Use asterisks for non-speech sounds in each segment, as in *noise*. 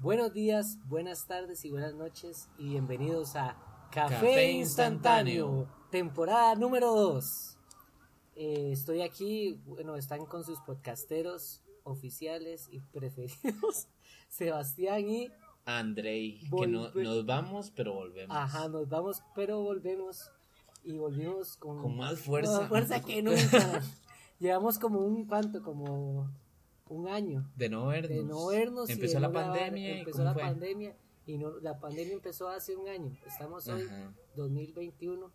Buenos días, buenas tardes y buenas noches y bienvenidos a Café, Café Instantáneo, temporada número 2. estoy aquí, bueno, están con sus podcasteros oficiales y preferidos, *laughs* Sebastián y... Andrei, que no, nos vamos, pero volvemos. Ajá, nos vamos, pero volvemos y volvimos con, Con más fuerza. más fuerza que *laughs* nunca. Llevamos como un, ¿cuánto? Como un año De no vernos. de no vernos. Empezó la pandemia. ¿y Empezó la fue? pandemia y no, la pandemia empezó hace un año. Estamos hoy, Ajá. 2021.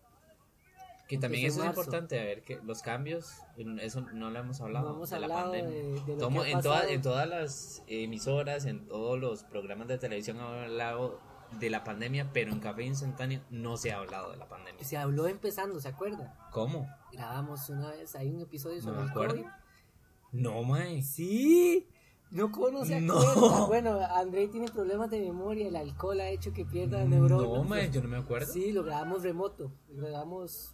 Que también eso es importante, a ver, que los cambios, eso no lo hemos hablado. No hemos de la pandemia. de, de lo Tomo- que ha en, toda- pasado. en todas las emisoras, en todos los programas de televisión han hablado de la pandemia, pero en Café Instantáneo no se ha hablado de la pandemia. Se habló empezando, ¿se acuerda? ¿Cómo? Grabamos una vez, hay un episodio No sobre me el acuerdo. COVID. No, mae. Sí, no conoce No. acuerda. Bueno, André tiene problemas de memoria, el alcohol ha hecho que pierda neuronas. No, mae, yo no me acuerdo. Sí, lo grabamos remoto, lo grabamos...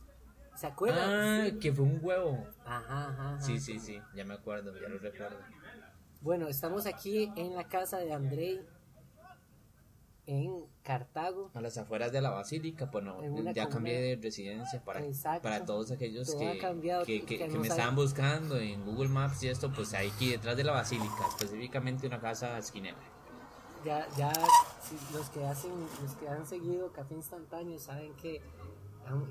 ¿Se acuerda? Ah, Sí. que fue un huevo. Ajá, ajá, ajá. Sí, sí, sí, ya me acuerdo, ya lo recuerdo. Bueno, estamos aquí en la casa de Andrei en Cartago. A las afueras de la basílica, bueno, En una ya cambié de residencia para, Exacto. para todos aquellos Todo que, cambiado, que, que que- no que me estaban buscando en Google Maps y esto, pues aquí detrás de la basílica, específicamente una casa esquinera. Ya, ya los que hacen, los que han seguido Café Instantáneo saben que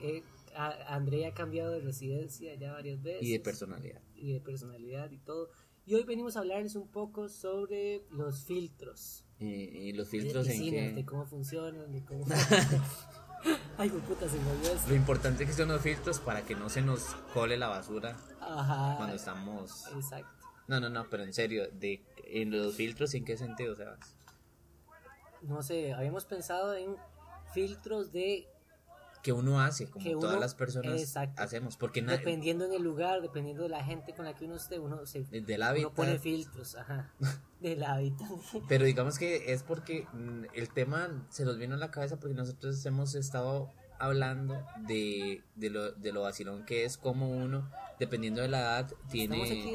eh, a- Andrei ha cambiado de residencia ya varias veces. Y de personalidad. y de personalidad y todo. Y hoy venimos a hablarles un poco sobre los filtros. Y, y los filtros en que... de cómo funcionan, de cómo... *laughs* Ay, puta, se me olvidó. Lo importante que son los filtros para que no se nos cole la basura Ajá. cuando estamos... Exacto. No, no, no, pero en serio, de, en los filtros, ¿en qué sentido, Sebas? no sé, habíamos pensado en filtros de Que uno hace, como Que todas las personas exacto. hacemos, porque dependiendo en el lugar, dependiendo de la gente con la que uno esté, uno se del uno pone filtros, ajá, *laughs* del hábitat. Pero digamos que es porque mm, el tema se nos vino a la cabeza porque nosotros hemos estado hablando de, de, lo, de lo vacilón que es como uno, dependiendo de la edad, tiene... Estamos aquí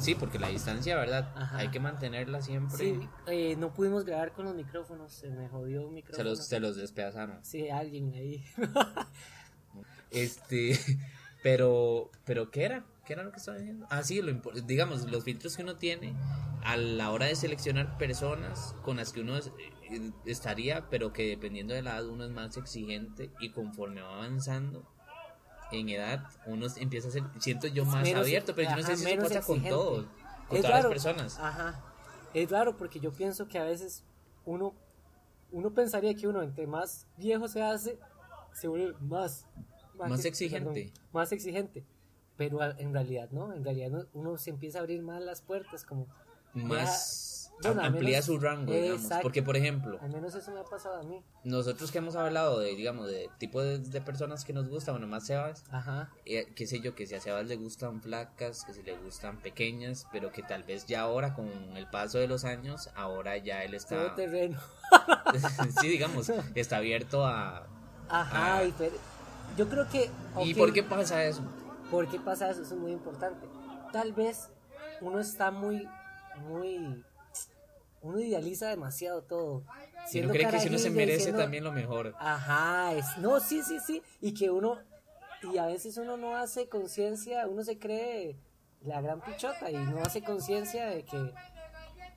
sí, porque la distancia, ¿verdad? Ajá. Hay que mantenerla siempre. Sí, eh, no pudimos grabar con los micrófonos, se me jodió un se, micrófono. los, se los despedazaron. Sí, alguien ahí. *laughs* Este, *laughs* pero, pero ¿qué era? ¿Qué era lo que estaba diciendo? Ah, sí, lo digamos, los filtros que uno tiene a la hora de seleccionar personas con las que uno es- eh, estaría, pero que dependiendo de la edad uno es más exigente y conforme va avanzando en edad, uno empieza a ser, siento yo, más Menos- abierto, pero yo no sé si eso pasa con todos, con Es todas raro. las personas. Ajá. Es raro porque yo pienso que a veces uno, uno pensaría que uno entre más viejo se hace, se vuelve más... Más exigente. perdón, más exigente. Pero en realidad no, en realidad no, uno se empieza a abrir más las puertas, como... Más bueno, amplía menos- su rango, digamos, Exacto. porque por ejemplo, Al menos eso me ha pasado a mí. nosotros que hemos hablado de, digamos, de tipo de, de personas que nos gustan, bueno, más Sebas, Ajá. eh, qué sé yo, que si a Sebas le gustan flacas, que si le gustan pequeñas, pero que tal vez ya ahora con el paso de los años, ahora ya él Todo está, terreno. *laughs* sí, digamos, está abierto a... Ajá, Ah. y pero- yo creo que... ¿Y ok, por qué pasa eso? ¿Por qué pasa eso? Eso es muy importante. Tal vez uno está muy, muy... Uno idealiza demasiado todo. Si uno cree que si uno se merece también lo mejor. Ajá, es... No, sí, sí, sí. Y que uno... Y a veces uno no hace conciencia, uno se cree la gran pichota y no hace conciencia de que...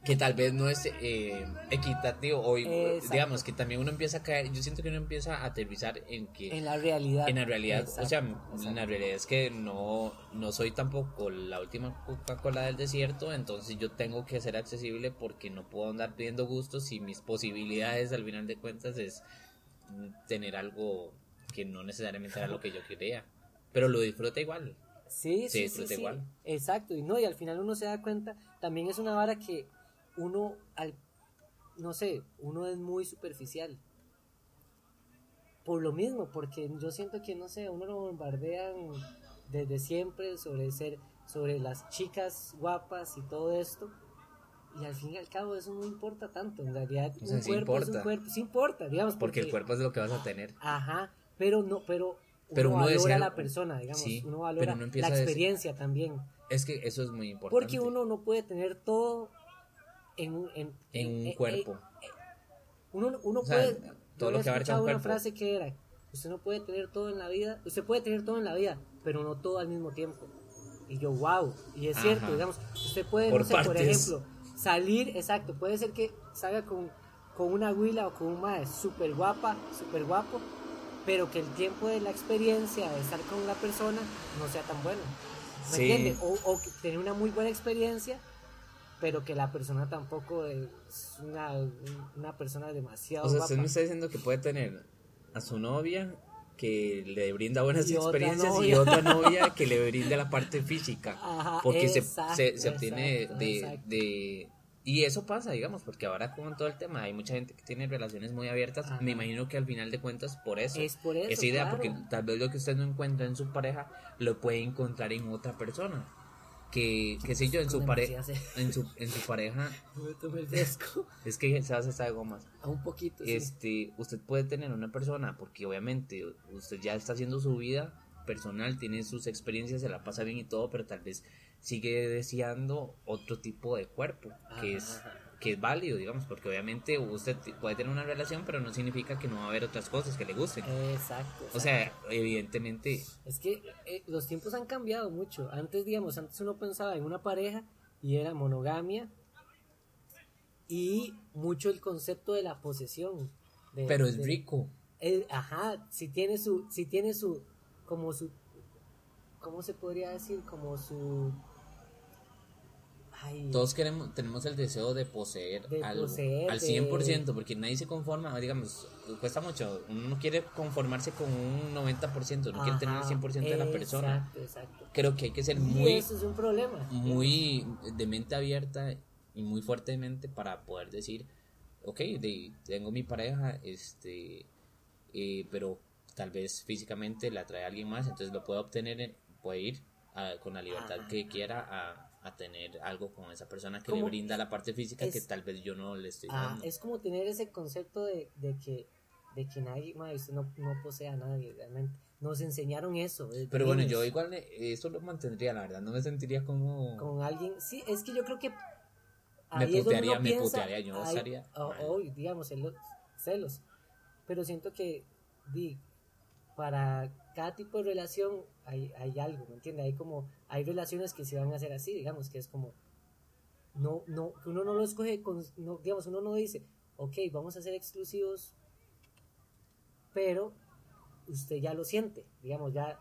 que tal vez no es eh, equitativo o Exacto. digamos que también uno empieza a caer yo siento que uno empieza a aterrizar en que En la realidad. en la realidad o sea Exacto, en la realidad es que no no soy tampoco la última Coca-Cola del desierto entonces yo tengo que ser accesible porque no puedo andar pidiendo gustos y mis posibilidades al final de cuentas es tener algo que no necesariamente era lo que yo quería pero lo disfruta igual Sí, sí, sí, sí. igual. Exacto, y no, y al final uno se da cuenta, también es una vara que uno, al, no sé, uno es muy superficial. Por lo mismo, porque yo siento que, no sé, uno lo bombardean desde siempre sobre ser, sobre las chicas guapas y todo esto. Y al fin y al cabo eso no importa tanto, en realidad O sea, un sí cuerpo es un importa. cuerpo, sí importa, digamos, porque el cuerpo es lo que vas a tener Ajá, pero no, pero Pero uno uno valora desea- a la persona, digamos, sí, uno pero valora empieza la decir- experiencia también. Es que eso es muy importante. Porque uno no puede tener todo en, un- en, en un en- cuerpo. Uno, uno O sea, puede. todo lo que abarca un una cuerpo. frase que era: Usted no puede tener todo en la vida. Usted puede tener todo en la vida, pero no todo al mismo tiempo. Y yo, wow. Y es Ajá. cierto, digamos, usted puede, Por no sé, por ejemplo, salir, exacto, puede ser que salga con, con una huila o con un mae súper guapa, súper guapo, pero que el tiempo de la experiencia de estar con la persona no sea tan bueno. ¿Me Sí. entiende? O, o tener una muy buena experiencia, pero que la persona tampoco es una, una persona demasiado O sea, guapa. usted me está diciendo que puede tener a su novia que le brinda buenas Y otra experiencias y otra *laughs* novia que le brinda la parte física. Ajá, porque se, exacto, se, se obtiene exacto, de, exacto. de- Y eso pasa, digamos, porque ahora con todo el tema hay mucha gente que tiene relaciones muy abiertas. Ajá. Me imagino que al final de cuentas por eso. Es por eso, Esa idea, claro. porque tal vez lo que usted no encuentra en su pareja lo puede encontrar en otra persona. Que, qué sé yo, en su, pare sed. en, su, en su pareja, *laughs* Me tomé el fresco. es que se hace esta de gomas. A un poquito, sí. este, usted puede tener una persona, porque obviamente usted ya está haciendo su vida personal, tiene sus experiencias, se la pasa bien y todo, pero tal vez sigue deseando otro tipo de cuerpo, que es, Ajá. Que es válido, digamos, porque obviamente usted puede tener una relación, pero no significa que no va a haber otras cosas que le gusten. Exacto, O sea, evidentemente, Es que eh, los tiempos han cambiado mucho. Antes, digamos, antes uno pensaba en una pareja y era monogamia y mucho el concepto de la posesión. de- pero es de- rico. eh, ajá, si tiene su, si tiene su, como su, ¿cómo se podría decir? Como su, ay, Todos queremos, tenemos el deseo de poseer De algo poseer, al de- 100%, porque nadie se conforma, digamos, cuesta mucho. Uno no quiere conformarse con un 90%, no quiere tener el ajá, 100% de la persona. Exacto, exacto. Creo que hay que ser y muy, eso es un problema. muy de mente abierta y muy fuertemente para poder decir, ok, de- tengo mi pareja, este, eh, pero tal vez físicamente la atrae a alguien más, entonces lo puedo obtener, en- puede ir a- con la libertad Ajá. que quiera a, a tener algo con esa persona que le brinda la parte física que tal vez yo no le estoy Ah, dando. es como tener ese concepto de, de que de que nadie, madre, usted no, no posee a nadie realmente. Nos enseñaron eso. Pero bueno, niños. yo igual eh, eso lo mantendría, la verdad, no me sentiría como... con alguien, sí, es que yo creo que Me putearía, me piensa, putearía, yo no ahí- estaría o- mal. o, digamos, celos, celos. Pero siento que di, para cada tipo de relación hay, hay algo, ¿me entiendes? Hay como, hay relaciones que se van a hacer así, digamos, que es como, no, no, que uno no lo escoge, con, no, digamos, uno no dice, ok, vamos a ser exclusivos, pero usted ya lo siente, digamos, ya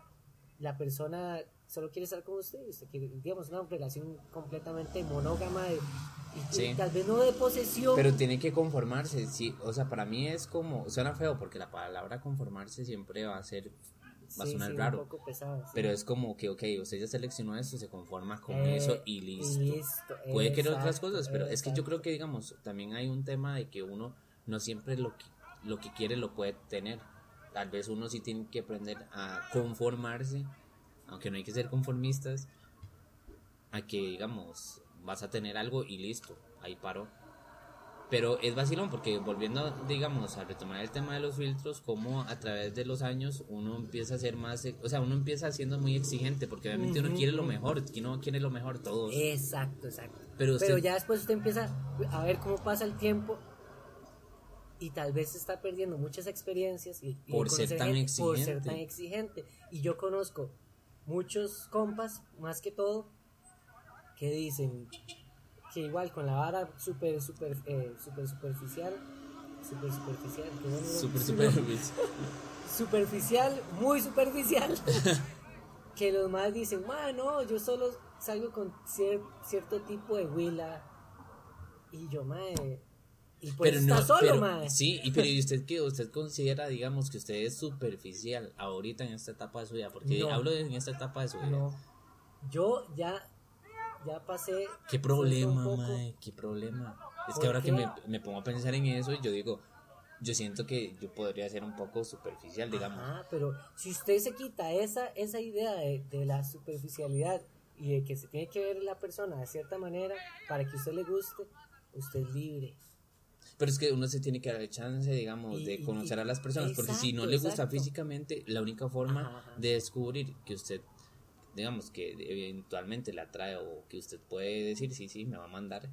la persona solo quiere estar con usted, usted quiere, digamos, una relación completamente monógama de- y, Sí. y tal vez no de posesión, Pero tiene que conformarse, sí, o sea, para mí es como, suena feo porque la palabra conformarse siempre va a ser, va a Sí, sonar sí, raro, un poco pesado, sí. pero es como que, ok, usted ya seleccionó esto, se conforma con Eh, eso y listo. listo, Puede querer otras exacto, cosas, pero es que yo exacto. creo que, digamos, también hay un tema de que uno no siempre lo que, lo que quiere lo puede tener. Tal vez uno sí tiene que aprender a conformarse, aunque no hay que ser conformistas, a que, digamos, vas a tener algo y listo, ahí paró. Pero es vacilón porque volviendo, digamos, a retomar el tema de los filtros, como a través de los años uno empieza a ser más, o sea, uno empieza siendo muy exigente porque obviamente uno Ujú, quiere lo mejor, uno quiere lo mejor todos. Exacto, exacto. Pero Pero, usted- ya después usted empieza a ver cómo pasa el tiempo y tal vez se está perdiendo muchas experiencias y, y Por ser tan gente por ser exigente. tan exigente. Y yo conozco muchos compas, más que todo, que dicen que igual con la vara súper, súper, eh, súper superficial, súper superficial, bueno, *laughs* superficial, muy superficial, *laughs* que los más dicen, "Ma, no, yo solo salgo con cier- cierto tipo de huila. Y yo, mae, y pues está solo, pero- mae. Sí, y pero ¿y *laughs* usted qué? ¿Usted considera, digamos, que usted es superficial ahorita en esta etapa de su vida? Porque No. hablo de en esta etapa de su vida. No, yo ya, ya pasé. ¿Qué problema, mae? ¿Qué problema? Es ¿Por que ahora que me, me pongo a pensar en eso, yo digo, yo siento que yo podría ser un poco superficial, digamos. Ajá, pero si usted se quita esa, esa idea de, de la superficialidad y de que se tiene que ver la persona de cierta manera para que usted le guste, usted es libre. Pero es que uno se tiene que dar el chance, digamos, Y- de conocer y- a las personas, porque si no exacto, le gusta exacto. físicamente, la única forma Ajá, ajá. de descubrir que usted, digamos, que eventualmente le atrae o que usted puede decir, sí, sí, me va a mandar,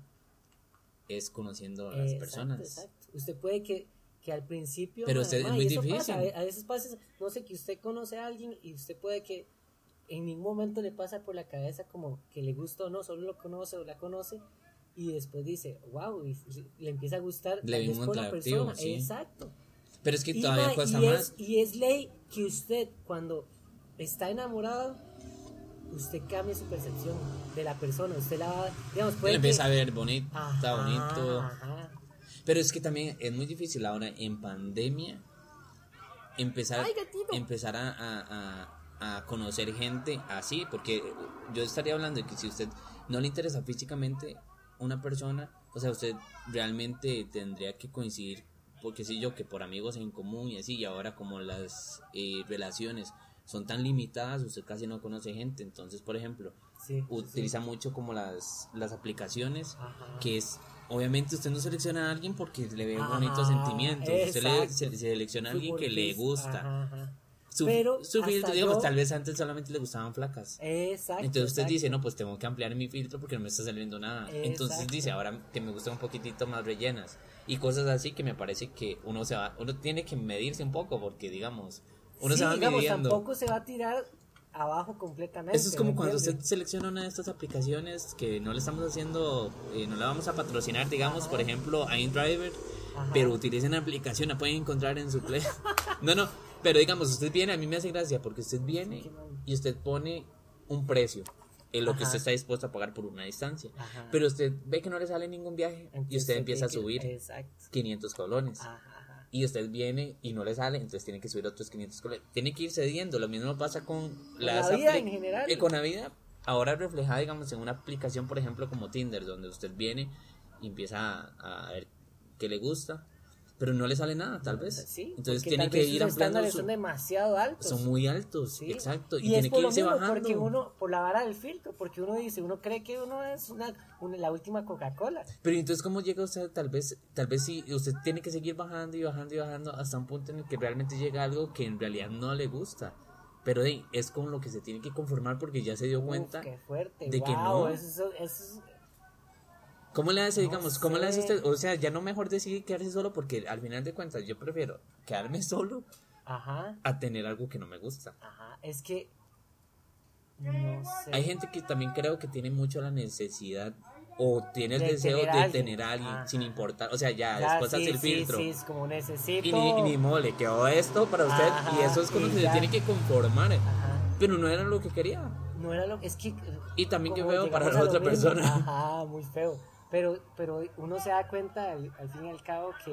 es conociendo a las Exacto, personas. exacto. Usted puede que, que al principio. Pero usted- es ma, muy difícil. pasa, a veces pasa, no sé, que usted conoce a alguien y usted puede que en ningún momento le pasa por la cabeza como que le gusta o no, solo lo conoce o la conoce y después dice, wow, y le empieza a gustar Le tal vi vez un por la persona. sí. Exacto. Pero es que Y, todavía ma, cuesta y más. Es, y es ley que usted, cuando está enamorado, usted cambie su percepción de la persona. Usted la va, digamos, puede Él empieza a ver bonito, está bonito. ajá. Pero es que también es muy difícil ahora en pandemia empezar, Ay, empezar a, a- a- a conocer gente así, porque yo estaría hablando de que si usted no le interesa físicamente una persona, o sea, usted realmente tendría que coincidir, porque si yo, que por amigos en común y así, y ahora como las eh, relaciones son tan limitadas, usted casi no conoce gente, entonces, por ejemplo, Sí, sí, utiliza mucho como las, las aplicaciones Ajá. que es obviamente usted no selecciona a alguien porque le ve bonitos sentimientos usted le se- selecciona a alguien que le gusta ajá, su, Pero su filtro digamos yo- tal vez antes solamente le gustaban flacas Exacto. entonces usted exacto. dice no pues tengo que ampliar mi filtro porque no me está saliendo nada entonces Exacto. dice ahora que me gustan un poquitito más rellenas y cosas así que me parece que uno se va uno tiene que medirse un poco porque digamos uno Sí, se va digamos, midiendo tampoco se va a tirar abajo completamente. Eso es como ¿me cuando entiende? usted selecciona una de estas aplicaciones que no le estamos haciendo, eh, no la vamos a patrocinar, digamos, por ejemplo, a InDriver, Ajá. pero utilicen la aplicación, la pueden encontrar en su Play. *laughs* no, no, pero digamos, usted viene, a mí me hace gracia porque usted viene y usted pone un precio en lo que Ajá. usted está dispuesto a pagar por una distancia. Ajá. Pero usted ve que no le sale ningún viaje y Entonces usted empieza a subir que- Exacto. 500 colones. Ajá, ajá. Y usted viene y no le sale, entonces tiene que subir otros 500 colones. Tiene que ir cediendo. Lo mismo pasa con, la vida en general. eh, con la vida, ahora reflejada, digamos, en una aplicación, por ejemplo, como Tinder, donde usted viene y empieza a, a ver qué le gusta, pero no le sale nada, tal vez. Sí, entonces tiene que ir ampliando. estándares su- son demasiado altos. son muy altos, Sí. exacto. Y, tiene que irse mismo, bajando. porque uno, por la vara del filtro, porque uno dice, uno cree que uno es una, una- la última Coca-Cola. Pero entonces, ¿cómo llega usted? Tal vez, tal vez sí, usted tiene que seguir bajando y bajando y bajando hasta un punto en el que realmente llega algo que en realidad no le gusta. Pero hey, es con lo que se tiene que conformar porque ya se dio Uf, cuenta. qué fuerte. de que no. Eso, eso- eso es- ¿Cómo le hace, No digamos, cómo le hace sé. usted? O sea, ya no mejor decidir quedarse solo porque al final de cuentas yo prefiero quedarme *laughs* solo Ajá, a tener algo que no me gusta. ajá. Es que. No sé. Hay gente que también creo que tiene mucho la necesidad o tiene el De deseo tener de tener a alguien Ajá. sin importar. O sea, ya, Ya, después sí, hace el sí, filtro. Sí, es como necesito. Y ni, y ni modo, le quedó esto para usted y Ajá, eso es y que se tiene que conformar. Ajá. Pero no era lo que quería. No era lo es que. Y también que como feo para la otra mismo. persona. Ajá, muy feo. Pero, pero uno se da cuenta al, al fin y al cabo que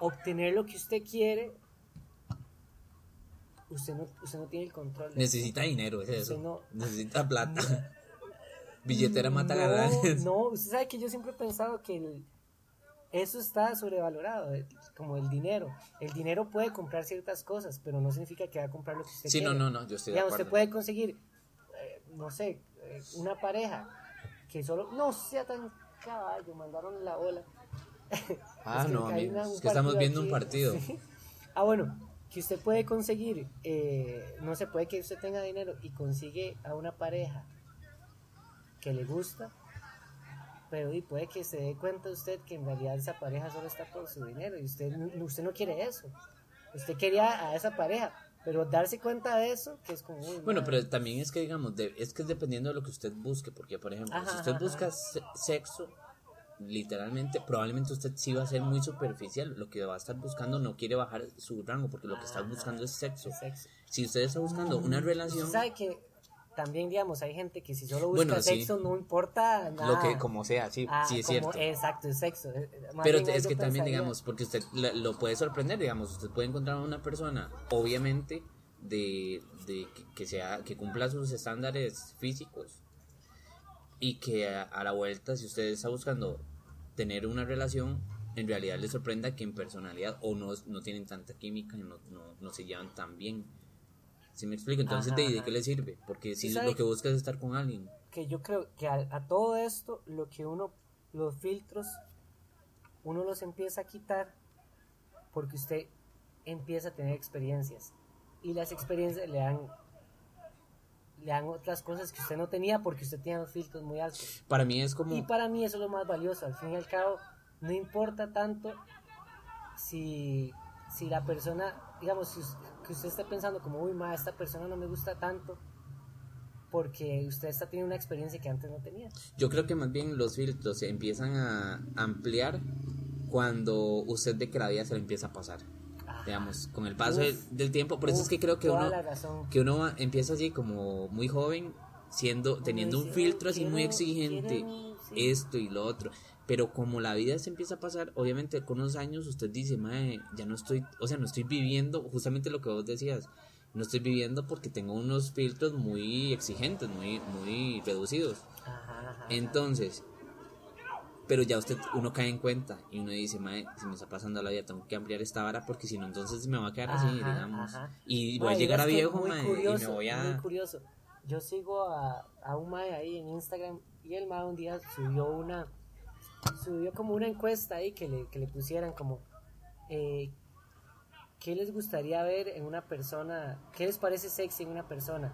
obtener lo que usted quiere, usted no, usted no tiene el control. Necesita dinero, es eso. no- Necesita plata. Billetera mata no, ganancias. No, usted sabe que yo siempre he pensado que el- eso está sobrevalorado, eh, como el dinero. El dinero puede comprar ciertas cosas, pero no significa que va a comprar lo que usted Sí, quiere. no, no, no, yo estoy de Digamos, usted acuerdo. puede conseguir, eh, no sé, eh, una pareja que solo no sea tan caballo, mandaron la ola. Ah, Es no, amigos, es que estamos viendo un partido. *laughs* ah, bueno, que usted puede conseguir, eh, no se puede que usted tenga dinero y consigue a una pareja que le gusta, pero y puede que se dé cuenta usted que en realidad esa pareja solo está por su dinero y usted, usted no quiere eso. Usted quería a esa pareja, pero darse cuenta de eso, que es como... uy, Bueno, madre. pero también es que, digamos, de- es que es dependiendo de lo que usted busque, porque, por ejemplo, Ajá, si usted ajá, busca se- sexo, literalmente, probablemente usted sí va a ser muy superficial. Lo que va a estar buscando no quiere bajar su rango, porque lo que está buscando es sexo. Es sexo. Si usted está buscando una relación, sabe que también, digamos, hay gente que si solo busca Bueno, sí. sexo no importa nada. lo que como sea, sí, Ah, sí es como- cierto. Exacto, es sexo. Eh, eh, más Pero es que también, digamos, porque usted lo puede sorprender, digamos, usted puede encontrar a una persona, obviamente, de, de que, sea, que cumpla sus estándares físicos y que a, a la vuelta, si usted está buscando tener una relación, en realidad le sorprenda que en personalidad o no, no tienen tanta química y no, no, no se llevan tan bien. ¿Sí me explico? Entonces, Ajá, ¿de, de qué le sirve? Porque si lo que busca es estar con alguien. que yo creo que a, a todo esto, lo que uno, los filtros uno los empieza a quitar porque usted empieza a tener experiencias y las experiencias le dan le dan otras cosas que usted no tenía porque usted tenía los filtros muy altos. Para mí es como... Y para mí eso es lo más valioso. Al fin y al cabo, no importa tanto si, si la persona, digamos, si, que usted está pensando como, uy, ma, esta persona no me gusta tanto porque usted está teniendo una experiencia que antes no tenía. Yo creo que más bien los filtros se empiezan a ampliar cuando usted de que la vida se le empieza a pasar digamos, con el paso del, tiempo. Por eso es que creo que uno, que uno empieza así como muy joven, siendo, teniendo un filtro así muy exigente, esto y lo otro. Pero como la vida se empieza a pasar, obviamente con unos años usted dice, mae, ya no estoy, o sea, no estoy viviendo justamente lo que vos decías. No estoy viviendo porque tengo unos filtros muy exigentes, muy, muy reducidos. Entonces, pero ya usted, uno cae en cuenta y uno dice, mae, si me está pasando la vida, tengo que ampliar esta vara porque si no, entonces me va a quedar así, digamos. Y voy a llegar a viejo, mae, y me voy a... Muy curioso. Yo sigo a, a un mae ahí en Instagram y el mae un día subió una, subió como una encuesta ahí que le, que le pusieran como, eh, ¿qué les gustaría ver en una persona? ¿Qué les parece sexy en una persona?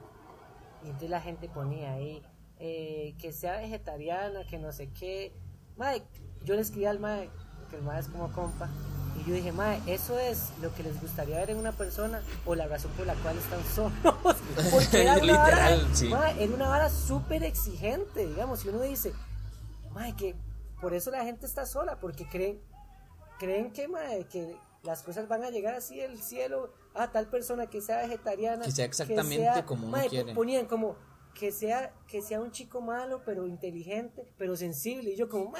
Y entonces la gente ponía ahí, eh, que sea vegetariana, que no sé qué, Mae, yo le escribí al Mae, que el Mae es como compa, y yo dije, Mae, ¿eso es lo que les gustaría ver en una persona o la razón por la cual están solos? *laughs* Porque era una Literal, vara, sí. era una vara súper exigente, digamos, si uno dice, Mae, que por eso la gente está sola, porque creen, creen que, Mae, que las cosas van a llegar así del cielo a tal persona que sea vegetariana. Que sea exactamente como uno quiere. Ponían como, que sea, que sea un chico malo, pero inteligente, pero sensible. Y yo como,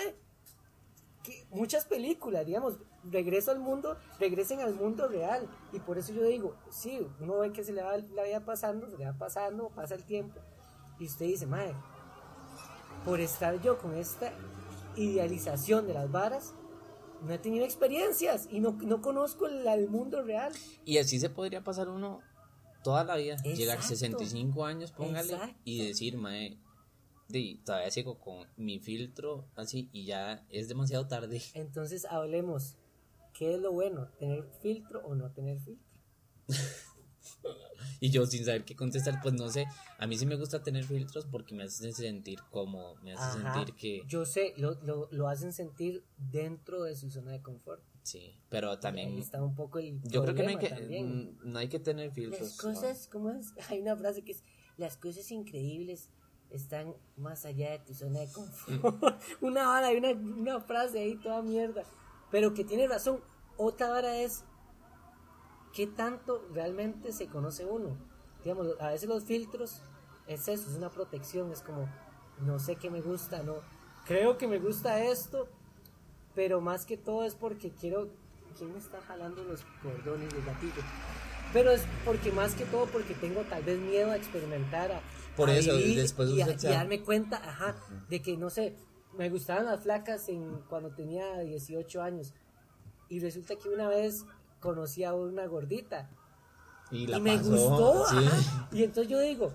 que muchas películas, digamos, regreso al mundo, regresen al mundo real. Y por eso yo digo, sí, uno ve que se le va la vida pasando, se le va pasando, pasa el tiempo. Y usted dice, madre, por estar yo con esta idealización de las varas, no he tenido experiencias y no, no conozco el, el mundo real. Y así se podría pasar uno toda la vida, llegar a 65 años, póngale, y decir, mae, todavía sigo con mi filtro así y ya es demasiado tarde. *laughs* Entonces hablemos, ¿qué es lo bueno? ¿Tener filtro o no tener filtro? *laughs* *laughs* y yo sin saber qué contestar, pues no sé, a mí sí me gusta tener filtros porque me hacen sentir como, me hace sentir que... Yo sé, lo, lo, lo hacen sentir dentro de su zona de confort. Sí, pero también está un poco Yo creo que no hay que mm, no hay que tener filtros. Las cosas, ¿cómo es? *laughs* Hay una frase que es las cosas increíbles están más allá de tu zona de confort. *laughs* una vara, una, una frase ahí toda mierda, pero que tiene razón. Otra vara es qué tanto realmente se conoce uno. Digamos, a veces los filtros es eso, es una protección, es como no sé qué me gusta, no creo que me gusta esto, pero más que todo es porque quiero... ¿Quién me está jalando los cordones del gatillo? Pero es porque más que todo porque tengo tal vez miedo a experimentar, a, Por eso, después y, darme cuenta, ajá, de que no sé, me gustaban las flacas en, cuando tenía 18 años. Y resulta que una vez conocí a una gordita. Y, me gustó. y entonces yo digo,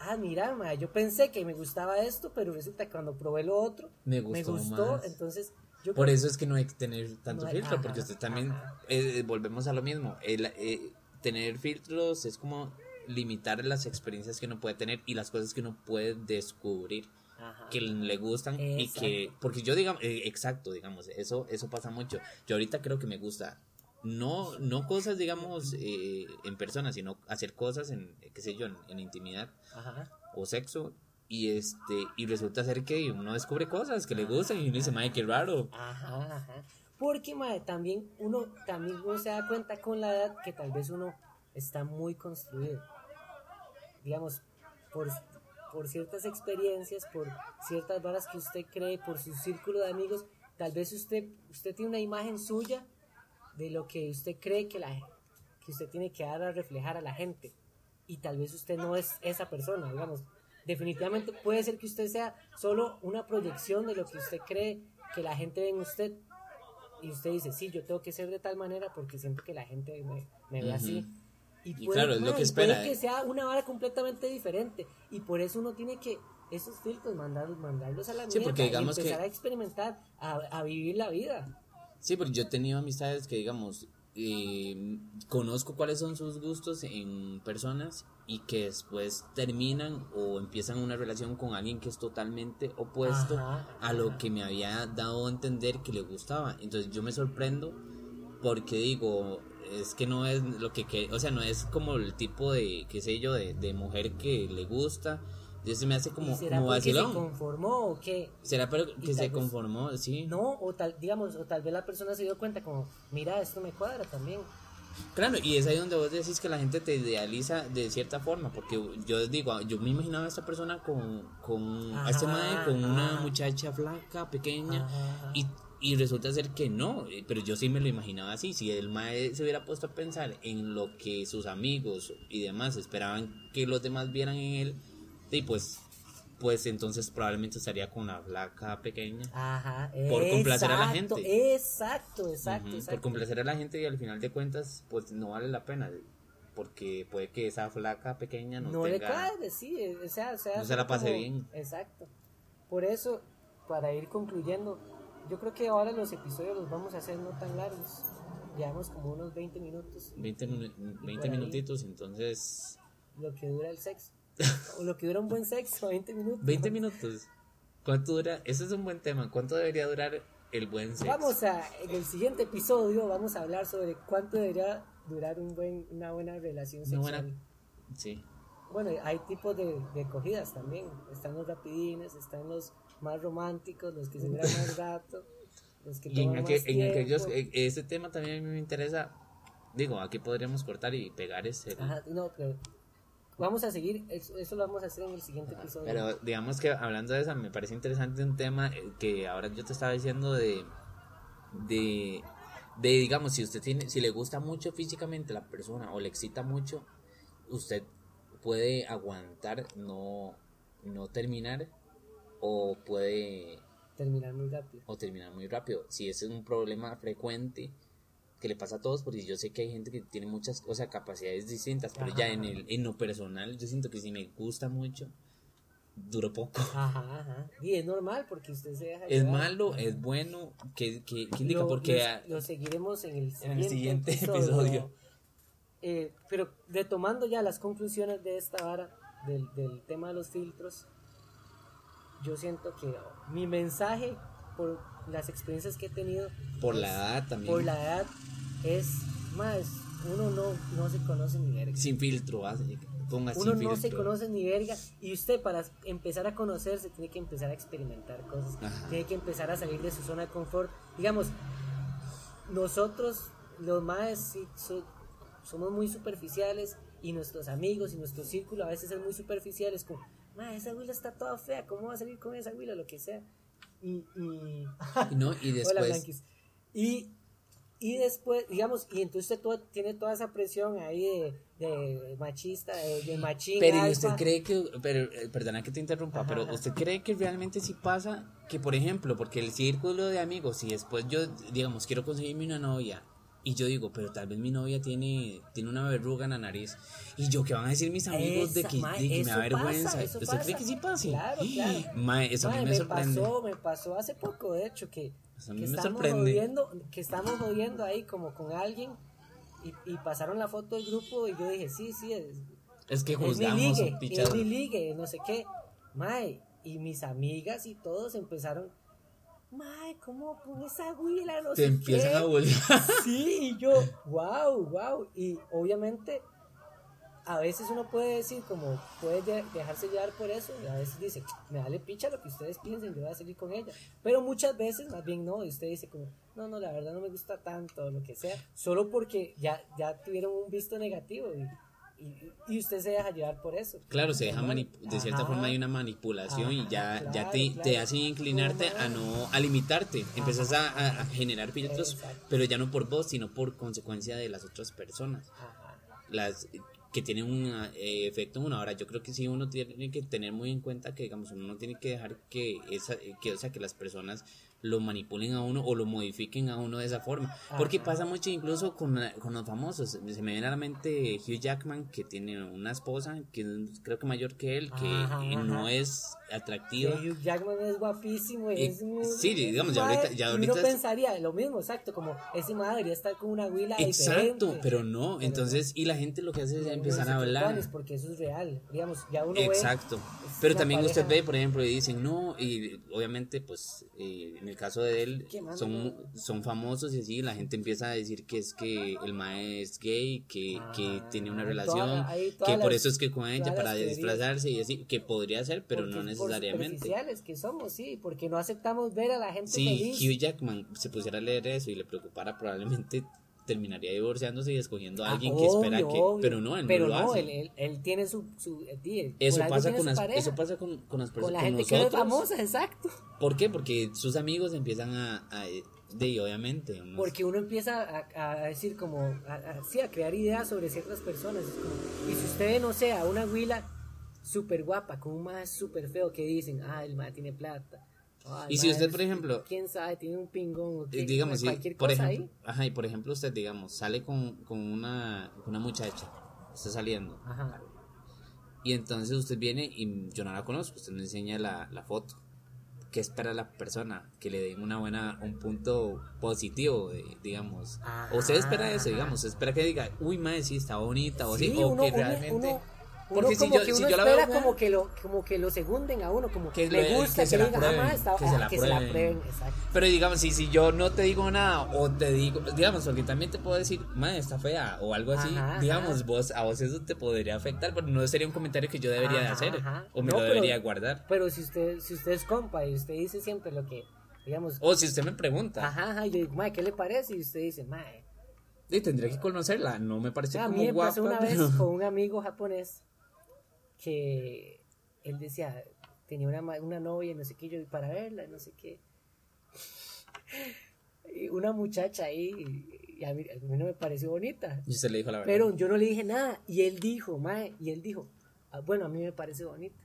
ah, mira, yo pensé que me gustaba esto, pero resulta que cuando probé lo otro, me gustó. Entonces por eso es que no hay que tener tanto filtro, porque usted también, eh, volvemos a lo mismo, el, eh, tener filtros es como limitar las experiencias que uno puede tener y las cosas que uno puede descubrir que le gustan y que porque yo digamos eh, exacto digamos eso eso pasa mucho yo ahorita creo que me gusta no no cosas digamos en persona sino hacer cosas en qué sé yo en, intimidad o sexo y este y resulta ser que uno descubre cosas que le gustan y uno dice, madre, qué raro. Ajá, ajá. Porque, madre, también uno, también uno se da cuenta con la edad que tal vez uno está muy construido. Digamos, por, por ciertas experiencias, por ciertas varas que usted cree, por su círculo de amigos, tal vez usted, usted tiene una imagen suya de lo que usted cree que, la, que usted tiene que dar a reflejar a la gente. Y tal vez usted no es esa persona, digamos definitivamente puede ser que usted sea solo una proyección de lo que usted cree que la gente ve en usted. Y usted dice, sí, yo tengo que ser de tal manera porque siento que la gente me, ve así. Y, claro, es lo que espera. Puede que sea una vara completamente diferente. Y por eso uno tiene que esos filtros mandarlos, mandarlos a la sí, porque digamos y empezar a experimentar, a, a, vivir la vida. Sí, porque yo he tenido amistades que, digamos, eh, conozco cuáles son sus gustos en personas y que después terminan o empiezan una relación con alguien que es totalmente opuesto Ajá, a lo que me había dado a entender que le gustaba. Entonces yo me sorprendo porque digo, es que no es lo que, que o sea, no es como el tipo de, qué sé yo, de, de mujer que le gusta. Entonces se me hace como, ¿Y será como porque se vacilón. conformó o qué? ¿Será pero que se vez- conformó? Sí. No, o tal, digamos, o tal vez la persona se dio cuenta como, mira, esto me cuadra también. Claro, y es ahí donde vos decís que la gente te idealiza de cierta forma, porque yo digo, yo me imaginaba a esta persona con, con a este Ajá, mae, con una ajá. muchacha flaca, pequeña, Ajá, ajá. y, y resulta ser que no, eh, pero yo sí me lo imaginaba así, si el mae se hubiera puesto a pensar en lo que sus amigos y demás esperaban que los demás vieran en él, y pues, pues entonces probablemente estaría con una flaca pequeña. Ajá, Por complacer a la gente. Exacto, exacto. Por complacer a la gente y al final de cuentas, pues no vale la pena. Porque puede que esa flaca pequeña no, no le cuadre, sí, o sea, o sea, No se la pase como- bien. Exacto. Por eso, para ir concluyendo, yo creo que ahora los episodios los vamos a hacer no tan largos. Llevamos como unos 20 minutos, 20, minu- 20 ahí. minutitos, entonces. lo que dura el sexo. *laughs* lo que dura un buen sexo, 20 minutos. 20 minutos. ¿Cuánto dura? Ese es un buen tema. ¿Cuánto debería durar el buen sexo? Vamos a, en el siguiente episodio vamos a hablar sobre cuánto debería durar un buen, una buena relación Una sexual. buena- Sí. Bueno, hay tipos de, de cogidas también. Están los rapidines, están los más románticos, los que se duran más *laughs* rato, los que Y en, aquel- más en aquellos. e- Ese tema también a mí me interesa. Digo, aquí podríamos cortar y pegar ese. Ajá, no, pero vamos a seguir, eso, eso lo vamos a hacer en el siguiente episodio. Pero digamos que hablando de eso, me parece interesante un tema eh, que ahora yo te estaba diciendo de, de, de digamos, si usted tiene, si le gusta mucho físicamente la persona o le excita mucho, usted puede aguantar no, no terminar o puede Terminar muy rápido. o terminar muy rápido. Si ese es un problema frecuente que le pasa a todos, porque yo sé que hay gente que tiene muchas o sea, capacidades distintas, pero ya Ajá. en, el, en lo personal yo siento que si me gusta mucho, duro poco. Ajá, ajá. Y es normal porque usted se deja Es malo, es bueno, que, que, indica Lo- porque lo- lo, seguiremos en el en el siguiente, siguiente episodio. Eh, pero retomando ya las conclusiones de esta vara, del, del tema de los filtros, yo siento que mi mensaje, por las experiencias que he tenido, por es- la edad también, por la edad, es más, uno no, no se conoce ni verga. sin filtro, ah, ponga Uno sin no filtro. se conoce ni verga y usted para empezar a conocerse tiene que empezar a experimentar cosas, Ajá. tiene que empezar a salir de su zona de confort. Digamos, nosotros los más sí, so- somos muy superficiales y nuestros amigos y nuestro círculo a veces es muy superficial, es como, "Ma, esa huila está toda fea, ¿cómo va a salir con esa huila? Lo que sea. Y, y... Y no, y *laughs* Hola, después, Blanquis. Y, y después, digamos, y entonces usted todo- tiene toda esa presión ahí de, de machista, de, de machín. pero ¿y usted cree que, pero, eh, perdona que te interrumpa, Ajá, pero usted cree que realmente sí pasa, que por ejemplo, porque el círculo de amigos, si después yo, digamos, quiero conseguirme una novia, y yo digo, pero tal vez mi novia tiene, tiene una verruga en la nariz, y yo, ¿qué van a decir mis amigos de Esa, que, mae, de que me da vergüenza? pasa, ¿Usted cree pasa. que sí pasa? Claro, claro. *gasps* Mae, eso a Mae, mí me, sorprende. pasó, me pasó hace poco, de hecho, que, Eso a mí que me estamos sorprende. jodiendo, que estamos jodiendo ahí como con alguien y, y pasaron la foto del grupo y yo dije, sí, sí, es, Es que es mi juzgamos ligue, es mi ligue, no sé qué. Mae, y mis amigas y todos empezaron, mae, ¿cómo con esa huila? No Te sé empiezan qué". a volver. *laughs* Sí, y yo, wow, wow. Y obviamente, a veces uno puede decir, como, puede de- dejarse llevar por eso, y a veces dice, me vale picha lo que ustedes piensen, yo voy a salir con ella. Pero muchas veces, más bien no, y usted dice, como, no, no, la verdad no me gusta tanto, o lo que sea, solo porque ya, ya tuvieron un visto negativo y, y, y usted se deja llevar por eso. Claro, se deja de cierta Ajá. forma hay una manipulación y ya, Ajá, ya te, claro. te hace inclinarte a no a limitarte. Empezás a, a- a generar filtros, Exacto. pero ya no por vos, sino por consecuencia de las otras personas. Ajá. Las que tienen un eh, efecto en uno. Ahora, yo creo que sí uno tiene que tener muy en cuenta que, digamos, uno no tiene que dejar que esa, que, o sea, que las personas lo manipulen a uno o lo modifiquen a uno de esa forma. Porque pasa mucho incluso con, con los famosos. Se me viene a la mente Hugh Jackman, que tiene una esposa, que creo que mayor que él, que Ajá, no es atractiva. Hugh Jackman es guapísimo y es un- sí, digamos, ya ahorita- ya ahorita uno es- pensaría lo mismo, exacto, como ese madre debería estar con una huila Exacto, diferente. pero no. Pero Entonces, y la gente lo que hace es empezar dice a hablar. porque eso es real, digamos, ya uno Exacto. Pero también usted ve, por ejemplo, y dicen, no, y obviamente, pues, eh, el caso de él, son, son famosos y así, la gente empieza a decir que es que el mae es gay, que, que Ah, tiene una relación, que por las- eso es que con ella para disfrazarse y así, que podría ser, pero no por necesariamente. superficiales que somos, sí, porque no aceptamos ver a la gente Si feliz. Hugh Jackman se pusiera a leer eso y le preocupara, probablemente terminaría divorciándose y escogiendo a Ah, alguien que espera que... obvio. Pero no, él Pero no lo hace. él, él- él tiene su... su eh, él- Eso por algo pasa, con las, eso pasa con, con las con personas, la con gente que es nosotros. famosa, exacto. ¿Por qué? Porque sus amigos empiezan a, a- de obviamente. unos- Porque uno empieza a, a decir como, a, a- sí, a crear ideas sobre ciertas personas. Es como, y si usted no sea una huila súper guapa, con un más súper feo que dicen, ah, el más tiene plata. El Y si usted, por ejemplo, quién sabe, tiene un pingón o qué, digamos, si, cualquier por cosa ejemplo, ahí. ajá, y por ejemplo usted, digamos, sale con, con una, con una muchacha, está saliendo, Ajá. y entonces usted viene y yo no la conozco, usted me enseña la, la foto. ¿Qué espera la persona? Que le den una buena, un punto positivo, digamos. o usted espera eso, Ajá. digamos, espera que diga, uy, madre, sí, está bonita, o así, Sí, o uno, que uno- realmente... uno- porque uno si como yo, que si uno yo la espera veo, como que lo como que lo segunden a uno como Que le gusta que que, se la digan, ah, prueben, ma, está- que se la que se la prueben. prueben exacto Pero digamos, si, si yo no te digo nada, o te digo, digamos, porque también te puedo decir, madre, está fea, o algo así, Ajá, ajá. digamos, vos, a vos eso te podría afectar, pero no sería un comentario que yo debería de Ajá, hacer, ajá. o me No, lo pero- debería guardar. pero si usted si usted es compa y usted dice siempre lo que digamos O si usted me pregunta, ajá, ajá yo digo ma qué le parece y usted dice ma y tendría que conocerla, no me parece a como mí me guapa, pasó una vez pero- con un amigo japonés que él decía tenía una, una novia y no sé qué yo y para verla no sé qué y una muchacha ahí y, a, mí, a mí no me pareció bonita Y usted le dijo la verdad. Pero yo no le dije nada. Y él dijo, mae, y él dijo, "Ah, bueno, a mí me parece bonita.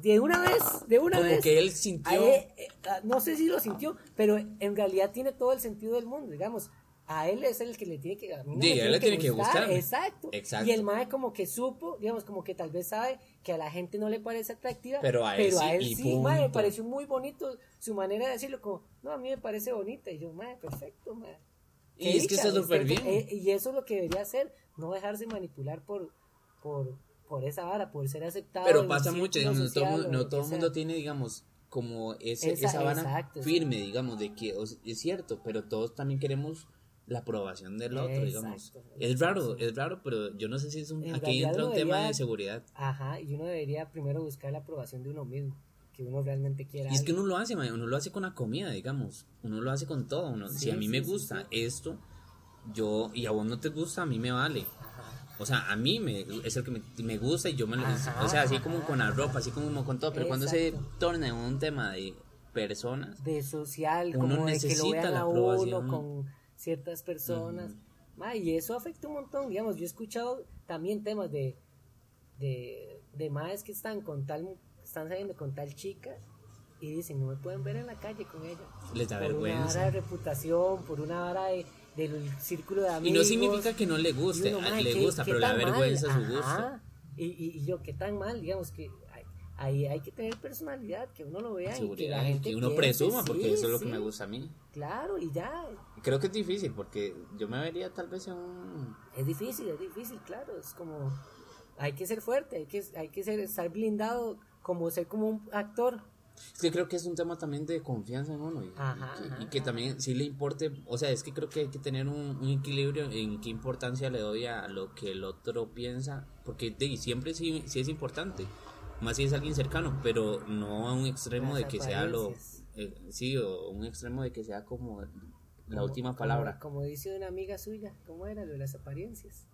De una vez, de una como vez. que él sintió, él, eh, ah, no sé si lo sintió, pero en realidad tiene todo el sentido del mundo, digamos. A él es el que le tiene que, a mí no Sí, me a él le tiene que gustar. Exacto. Exacto. Y el mae como que supo, digamos, como que tal vez sabe que a la gente no le parece atractiva, Pero a él sí, y sí, mae, me pareció muy bonito su manera de decirlo, como, no, a mí me parece bonita. Y yo, mae, perfecto, mae. y es que está súper bien. eh, y eso es lo que debería hacer, no dejarse manipular por, por, por esa vara, por ser aceptado. Pero pasa mucho, digamos, no todo, social no todo el mundo tiene, digamos, como ese, Esa- esa, vara exacto, firme, digamos, de que es cierto, pero todos también queremos la aprobación del otro, digamos. Exacto, Es raro, es raro, pero yo no sé si es un... En Aquí entra un tema de seguridad. Ajá, y uno debería primero buscar la aprobación de uno mismo, que uno realmente quiera. Y es que uno lo hace, uno lo hace con la comida, digamos. Uno lo hace con todo. Uno, si a mí sí, me gusta sí. esto, yo... Y a vos no te gusta, a mí me vale. Ajá. O sea, a mí me, es el que me, me gusta y yo me lo... Ajá, o sea, así como con la ropa, así como con todo. Pero cuando se torna en un tema de personas... De social, Uno como de que lo necesita vean la a uno aprobación. con ciertas personas. Ma, y eso afecta un montón, digamos, yo he escuchado también temas de, de, de madres que están con tal, están saliendo con tal chica y dicen, no me pueden ver en la calle con ella. Les da por una vergüenza. vara de reputación, por una vara de, del círculo de Y amigos. no significa que no le guste, Y uno, a- "Mae, le ¿qué- gusta, pero da tan mal?". vergüenza su gusto. Y, y, y yo, ¿qué tan mal? Digamos que ahí hay que tener personalidad, que uno lo vea y que Seguridad, la gente que uno piense, presuma, porque sí, eso es lo sí, que me gusta a mí. Claro, y ya. Creo que es difícil, porque yo me vería tal vez en un... Es difícil, es difícil, claro. Es como. Hay que ser fuerte, hay que, hay que ser, estar blindado, como ser como un actor. Es que creo que es un tema también de confianza en uno y, y Ajá, que, ajá, y que también sí le importe, o sea, es que creo que hay que tener un, un equilibrio en qué importancia le doy a lo que el otro piensa, porque de, siempre sí, sí es importante, más si es alguien cercano, pero no a un extremo Las de que sea lo... eh, sí, o un extremo de que sea como la Como- última como- palabra. Como, dice una amiga suya, ¿cómo era lo de las apariencias?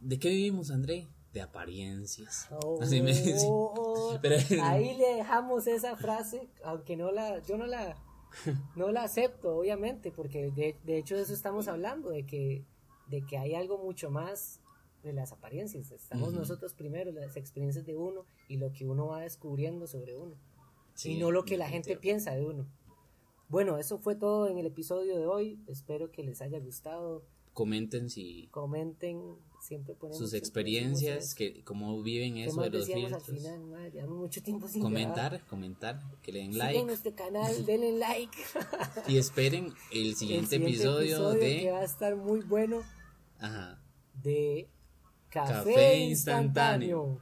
¿De qué vivimos, André? De apariencias. Oh, Así me dice. oh, *laughs* Pero- ahí le dejamos esa frase, aunque no la, yo no la, *laughs* no la acepto, obviamente, porque de, de hecho de eso estamos hablando, de que, de que hay algo mucho más de las apariencias. Estamos nosotros primero, las experiencias de uno y lo que uno va descubriendo sobre uno. Sí, y no lo que la gente piensa de uno. Bueno, eso fue todo en el episodio de hoy. Espero que les haya gustado. Comenten si Comenten, siempre ponemos sus experiencias, que cómo viven ¿Qué eso de los al filtros. final? Madre, llevamos mucho tiempo sin Comentar, comentar, que le den. Sigan like nuestro canal, *laughs* denle like. y esperen el siguiente, El episodio, que de va a estar muy bueno ajá, de Café, instantáneo.